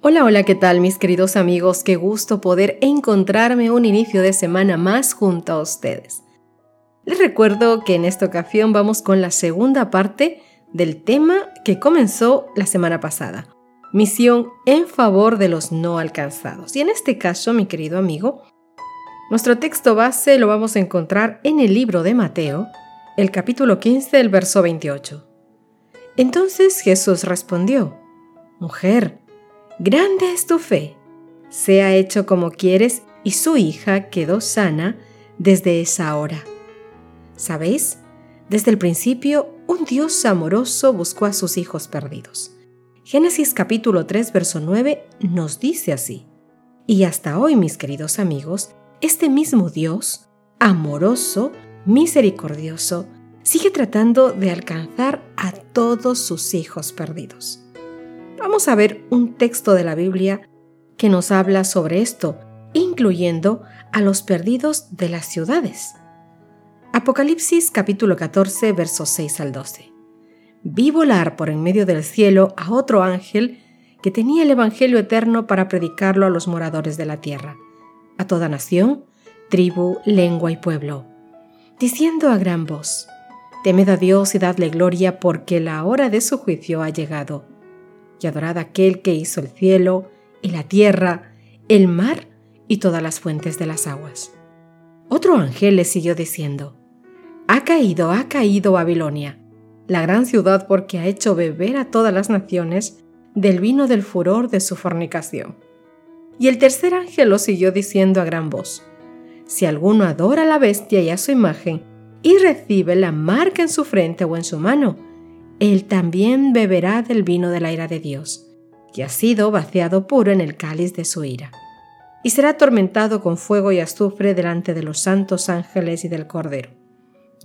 Hola, hola, ¿qué tal mis queridos amigos? Qué gusto poder encontrarme un inicio de semana más junto a ustedes. Les recuerdo que en esta ocasión vamos con la segunda parte del tema que comenzó la semana pasada. Misión en favor de los no alcanzados. Y en este caso, mi querido amigo, nuestro texto base lo vamos a encontrar en el libro de Mateo, el capítulo 15, el verso 28. Entonces Jesús respondió, Mujer, Grande es tu fe. Sea hecho como quieres y su hija quedó sana desde esa hora. ¿Sabéis? Desde el principio, un Dios amoroso buscó a sus hijos perdidos. Génesis capítulo 3, verso 9 nos dice así. Y hasta hoy, mis queridos amigos, este mismo Dios, amoroso, misericordioso, sigue tratando de alcanzar a todos sus hijos perdidos. Vamos a ver un texto de la Biblia que nos habla sobre esto, incluyendo a los perdidos de las ciudades. Apocalipsis capítulo 14 versos 6 al 12. Vi volar por en medio del cielo a otro ángel que tenía el Evangelio eterno para predicarlo a los moradores de la tierra, a toda nación, tribu, lengua y pueblo, diciendo a gran voz, Temed a Dios y dadle gloria porque la hora de su juicio ha llegado y adorad a aquel que hizo el cielo y la tierra, el mar y todas las fuentes de las aguas. Otro ángel le siguió diciendo, Ha caído, ha caído Babilonia, la gran ciudad porque ha hecho beber a todas las naciones del vino del furor de su fornicación. Y el tercer ángel lo siguió diciendo a gran voz, Si alguno adora a la bestia y a su imagen, y recibe la marca en su frente o en su mano, él también beberá del vino de la ira de Dios, que ha sido vaciado puro en el cáliz de su ira. Y será atormentado con fuego y azufre delante de los santos ángeles y del Cordero.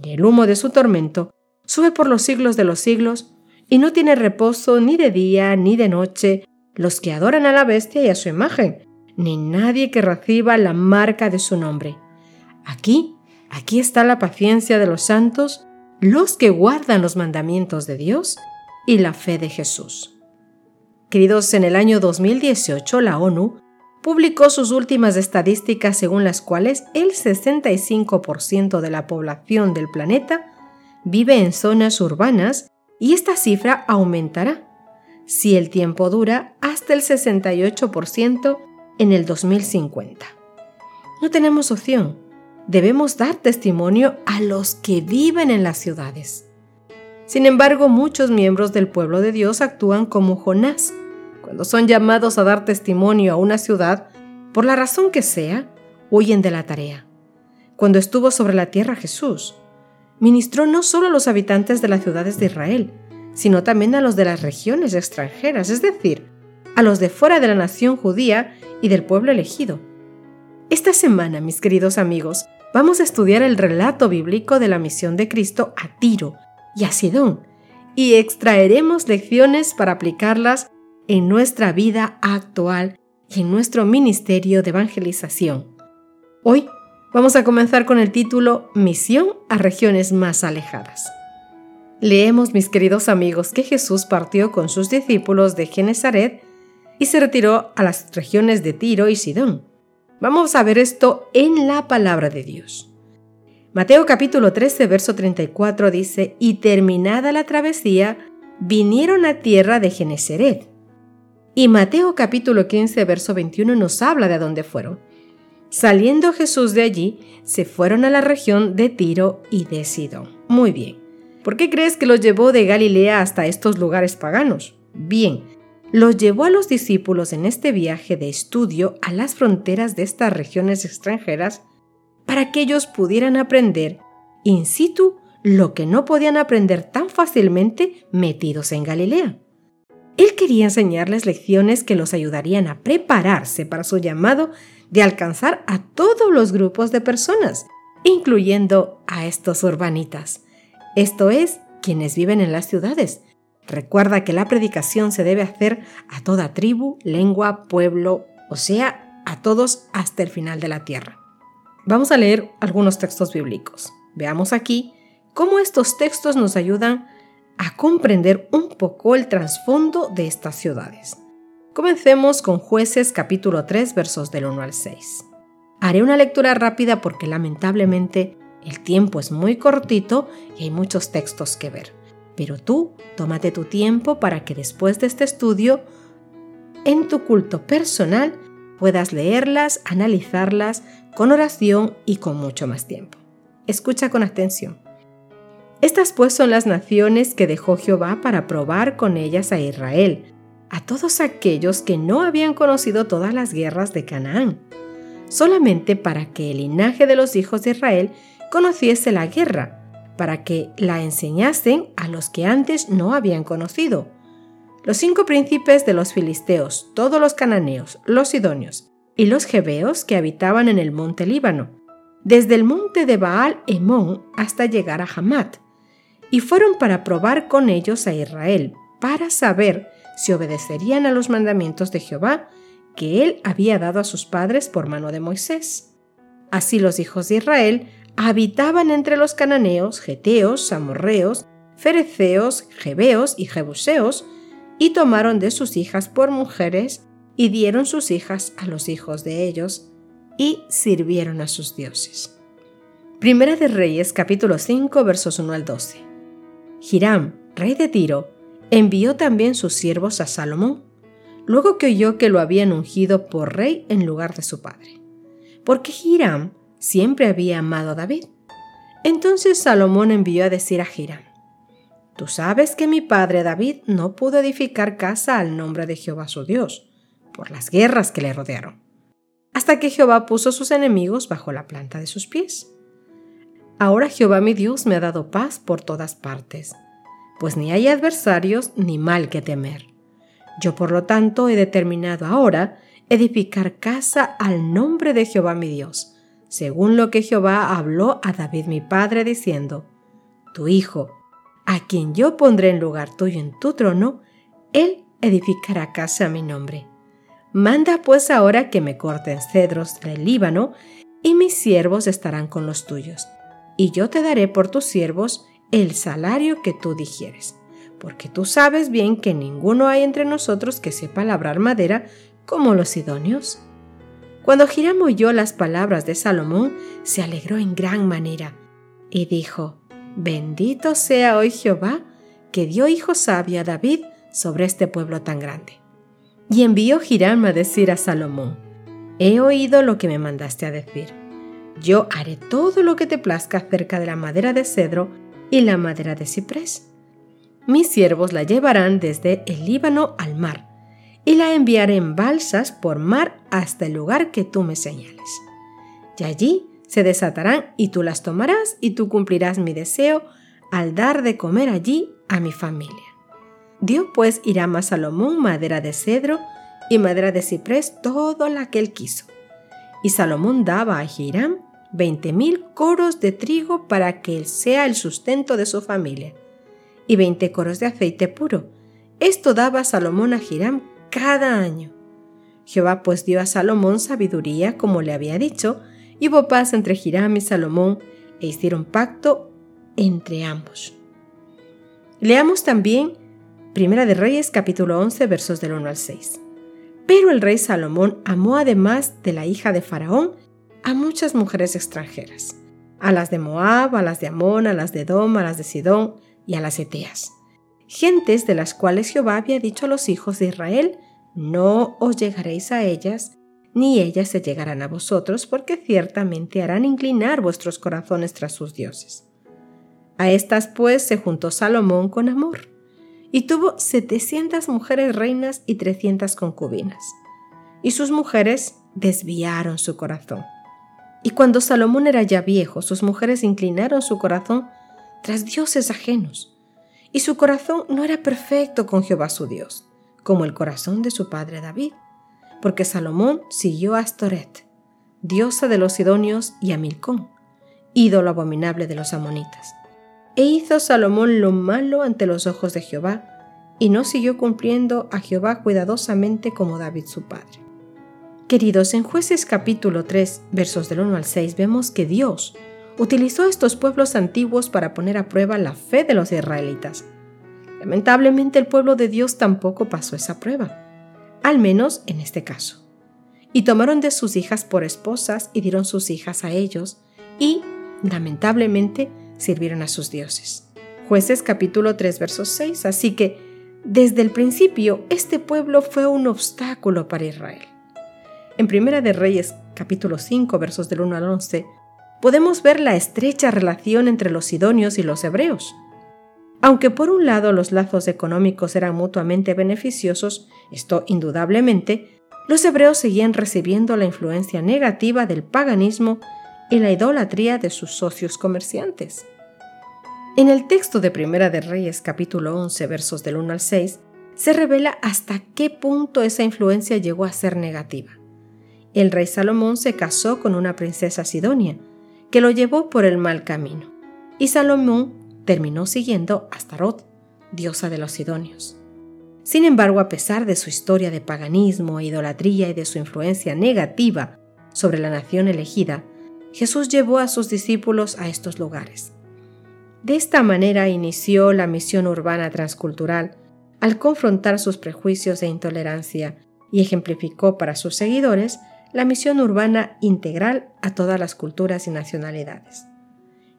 Y el humo de su tormento sube por los siglos de los siglos, y no tiene reposo ni de día ni de noche los que adoran a la bestia y a su imagen, ni nadie que reciba la marca de su nombre. Aquí, aquí está la paciencia de los santos los que guardan los mandamientos de Dios y la fe de Jesús. Queridos, en el año 2018 la ONU publicó sus últimas estadísticas según las cuales el 65% de la población del planeta vive en zonas urbanas y esta cifra aumentará, si el tiempo dura, hasta el 68% en el 2050. No tenemos opción debemos dar testimonio a los que viven en las ciudades. Sin embargo, muchos miembros del pueblo de Dios actúan como Jonás. Cuando son llamados a dar testimonio a una ciudad, por la razón que sea, huyen de la tarea. Cuando estuvo sobre la tierra Jesús, ministró no solo a los habitantes de las ciudades de Israel, sino también a los de las regiones extranjeras, es decir, a los de fuera de la nación judía y del pueblo elegido. Esta semana, mis queridos amigos, vamos a estudiar el relato bíblico de la misión de Cristo a Tiro y a Sidón y extraeremos lecciones para aplicarlas en nuestra vida actual y en nuestro ministerio de evangelización. Hoy vamos a comenzar con el título Misión a regiones más alejadas. Leemos, mis queridos amigos, que Jesús partió con sus discípulos de Genezaret y se retiró a las regiones de Tiro y Sidón Vamos a ver esto en la palabra de Dios. Mateo capítulo 13, verso 34 dice, y terminada la travesía, vinieron a tierra de Genesaret. Y Mateo capítulo 15, verso 21 nos habla de dónde fueron. Saliendo Jesús de allí, se fueron a la región de Tiro y de Sidón. Muy bien. ¿Por qué crees que los llevó de Galilea hasta estos lugares paganos? Bien, los llevó a los discípulos en este viaje de estudio a las fronteras de estas regiones extranjeras para que ellos pudieran aprender in situ lo que no podían aprender tan fácilmente metidos en Galilea. Él quería enseñarles lecciones que los ayudarían a prepararse para su llamado de alcanzar a todos los grupos de personas, incluyendo a estos urbanitas, esto es, quienes viven en las ciudades. Recuerda que la predicación se debe hacer a toda tribu, lengua, pueblo, o sea, a todos hasta el final de la tierra. Vamos a leer algunos textos bíblicos. Veamos aquí cómo estos textos nos ayudan a comprender un poco el trasfondo de estas ciudades. Comencemos con jueces capítulo 3 versos del 1 al 6. Haré una lectura rápida porque lamentablemente el tiempo es muy cortito y hay muchos textos que ver. Pero tú tómate tu tiempo para que después de este estudio, en tu culto personal, puedas leerlas, analizarlas con oración y con mucho más tiempo. Escucha con atención. Estas pues son las naciones que dejó Jehová para probar con ellas a Israel, a todos aquellos que no habían conocido todas las guerras de Canaán, solamente para que el linaje de los hijos de Israel conociese la guerra, para que la enseñasen a los que antes no habían conocido. Los cinco príncipes de los filisteos, todos los cananeos, los sidonios y los jebeos que habitaban en el monte Líbano, desde el monte de Baal Emón hasta llegar a Hamat, y fueron para probar con ellos a Israel, para saber si obedecerían a los mandamientos de Jehová que él había dado a sus padres por mano de Moisés. Así los hijos de Israel habitaban entre los cananeos, geteos, amorreos, fereceos, jebeos y jebuseos, y tomaron de sus hijas por mujeres, y dieron sus hijas a los hijos de ellos, y sirvieron a sus dioses. Primera de Reyes capítulo 5 versos 1 al 12. Hiram, rey de Tiro, envió también sus siervos a Salomón, luego que oyó que lo habían ungido por rey en lugar de su padre. Porque Hiram siempre había amado a David. Entonces Salomón envió a decir a Hiram, Tú sabes que mi padre David no pudo edificar casa al nombre de Jehová su Dios, por las guerras que le rodearon, hasta que Jehová puso sus enemigos bajo la planta de sus pies. Ahora Jehová mi Dios me ha dado paz por todas partes, pues ni hay adversarios ni mal que temer. Yo por lo tanto he determinado ahora edificar casa al nombre de Jehová mi Dios, según lo que Jehová habló a David mi padre diciendo, Tu hijo, a quien yo pondré en lugar tuyo en tu trono, él edificará casa a mi nombre. Manda pues ahora que me corten cedros del Líbano, y mis siervos estarán con los tuyos y yo te daré por tus siervos el salario que tú digieres, porque tú sabes bien que ninguno hay entre nosotros que sepa labrar madera como los idóneos. Cuando Hiram oyó las palabras de Salomón, se alegró en gran manera y dijo, Bendito sea hoy Jehová, que dio hijo sabio a David sobre este pueblo tan grande. Y envió Hiram a decir a Salomón, He oído lo que me mandaste a decir yo haré todo lo que te plazca acerca de la madera de cedro y la madera de ciprés. Mis siervos la llevarán desde el Líbano al mar, y la enviaré en balsas por mar hasta el lugar que tú me señales. Y allí se desatarán y tú las tomarás y tú cumplirás mi deseo al dar de comer allí a mi familia. Dio pues Hiram a Salomón madera de cedro y madera de ciprés todo la que él quiso y Salomón daba a Hiram veinte mil coros de trigo para que sea el sustento de su familia, y veinte coros de aceite puro. Esto daba Salomón a Hiram cada año. Jehová pues dio a Salomón sabiduría, como le había dicho, y hubo paz entre Hiram y Salomón, e hicieron pacto entre ambos. Leamos también Primera de Reyes capítulo 11 versos del 1 al 6. Pero el rey Salomón amó además de la hija de Faraón a muchas mujeres extranjeras, a las de Moab, a las de Amón, a las de Edom, a las de Sidón y a las Eteas, gentes de las cuales Jehová había dicho a los hijos de Israel, no os llegaréis a ellas, ni ellas se llegarán a vosotros, porque ciertamente harán inclinar vuestros corazones tras sus dioses. A estas pues se juntó Salomón con amor y tuvo 700 mujeres reinas y 300 concubinas. Y sus mujeres desviaron su corazón. Y cuando Salomón era ya viejo, sus mujeres inclinaron su corazón tras dioses ajenos. Y su corazón no era perfecto con Jehová su Dios, como el corazón de su padre David, porque Salomón siguió a Astoret, diosa de los Sidonios, y a Milcón, ídolo abominable de los amonitas. E hizo Salomón lo malo ante los ojos de Jehová, y no siguió cumpliendo a Jehová cuidadosamente como David su padre. Queridos, en jueces capítulo 3, versos del 1 al 6, vemos que Dios utilizó estos pueblos antiguos para poner a prueba la fe de los israelitas. Lamentablemente el pueblo de Dios tampoco pasó esa prueba, al menos en este caso. Y tomaron de sus hijas por esposas y dieron sus hijas a ellos, y, lamentablemente, sirvieron a sus dioses. Jueces capítulo 3 versos 6, así que desde el principio este pueblo fue un obstáculo para Israel. En Primera de Reyes capítulo 5 versos del 1 al 11 podemos ver la estrecha relación entre los sidonios y los hebreos. Aunque por un lado los lazos económicos eran mutuamente beneficiosos, esto indudablemente, los hebreos seguían recibiendo la influencia negativa del paganismo y la idolatría de sus socios comerciantes. En el texto de Primera de Reyes capítulo 11 versos del 1 al 6 se revela hasta qué punto esa influencia llegó a ser negativa. El rey Salomón se casó con una princesa sidonia, que lo llevó por el mal camino, y Salomón terminó siguiendo a Astarot, diosa de los sidonios. Sin embargo, a pesar de su historia de paganismo e idolatría y de su influencia negativa sobre la nación elegida, Jesús llevó a sus discípulos a estos lugares. De esta manera inició la misión urbana transcultural al confrontar sus prejuicios e intolerancia y ejemplificó para sus seguidores la misión urbana integral a todas las culturas y nacionalidades.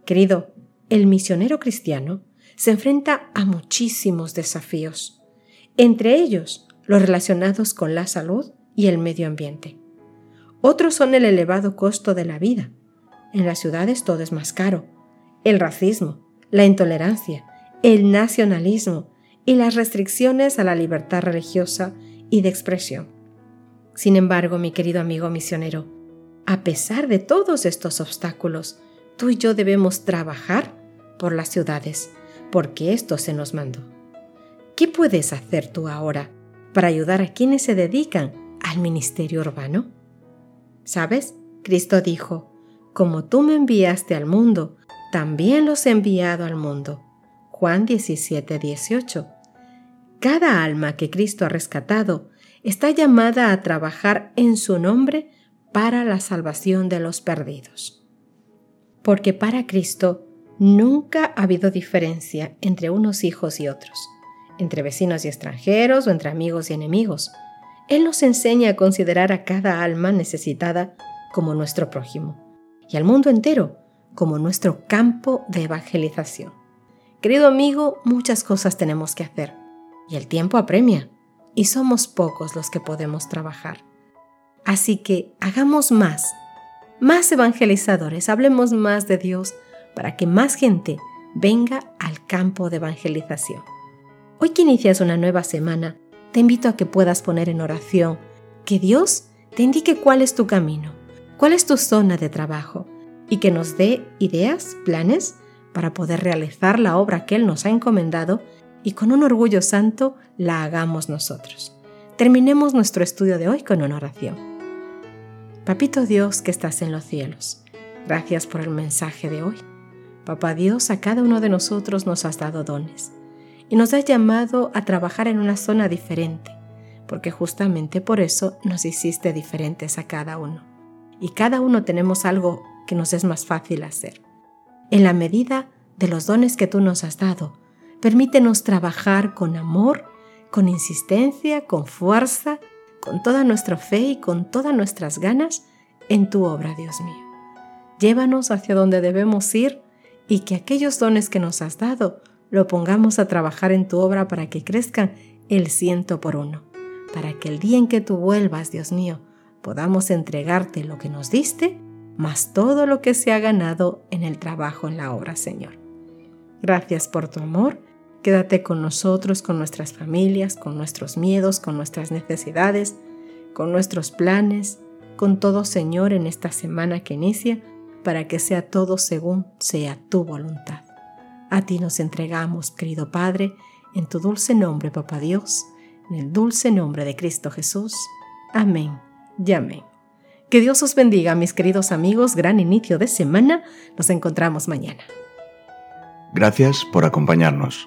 Querido, el misionero cristiano se enfrenta a muchísimos desafíos, entre ellos los relacionados con la salud y el medio ambiente. Otros son el elevado costo de la vida. En las ciudades todo es más caro. El racismo, la intolerancia, el nacionalismo y las restricciones a la libertad religiosa y de expresión. Sin embargo, mi querido amigo misionero, a pesar de todos estos obstáculos, tú y yo debemos trabajar por las ciudades, porque esto se nos mandó. ¿Qué puedes hacer tú ahora para ayudar a quienes se dedican al ministerio urbano? ¿Sabes? Cristo dijo, como tú me enviaste al mundo, también los he enviado al mundo. Juan 17, 18. Cada alma que Cristo ha rescatado está llamada a trabajar en su nombre para la salvación de los perdidos porque para Cristo nunca ha habido diferencia entre unos hijos y otros, entre vecinos y extranjeros o entre amigos y enemigos. Él nos enseña a considerar a cada alma necesitada como nuestro prójimo y al mundo entero como nuestro campo de evangelización. Querido amigo, muchas cosas tenemos que hacer y el tiempo apremia y somos pocos los que podemos trabajar. Así que hagamos más más evangelizadores, hablemos más de Dios para que más gente venga al campo de evangelización. Hoy que inicias una nueva semana, te invito a que puedas poner en oración que Dios te indique cuál es tu camino, cuál es tu zona de trabajo y que nos dé ideas, planes para poder realizar la obra que Él nos ha encomendado y con un orgullo santo la hagamos nosotros. Terminemos nuestro estudio de hoy con una oración. Papito Dios que estás en los cielos, gracias por el mensaje de hoy. Papá Dios, a cada uno de nosotros nos has dado dones y nos has llamado a trabajar en una zona diferente, porque justamente por eso nos hiciste diferentes a cada uno. Y cada uno tenemos algo que nos es más fácil hacer. En la medida de los dones que tú nos has dado, permítenos trabajar con amor, con insistencia, con fuerza, con toda nuestra fe y con todas nuestras ganas en tu obra, Dios mío. Llévanos hacia donde debemos ir y que aquellos dones que nos has dado lo pongamos a trabajar en tu obra para que crezcan el ciento por uno, para que el día en que tú vuelvas, Dios mío, podamos entregarte lo que nos diste, más todo lo que se ha ganado en el trabajo en la obra, Señor. Gracias por tu amor Quédate con nosotros, con nuestras familias, con nuestros miedos, con nuestras necesidades, con nuestros planes, con todo Señor en esta semana que inicia, para que sea todo según sea tu voluntad. A ti nos entregamos, querido Padre, en tu dulce nombre, Papá Dios. En el dulce nombre de Cristo Jesús. Amén y amén. Que Dios os bendiga, mis queridos amigos. Gran inicio de semana. Nos encontramos mañana. Gracias por acompañarnos.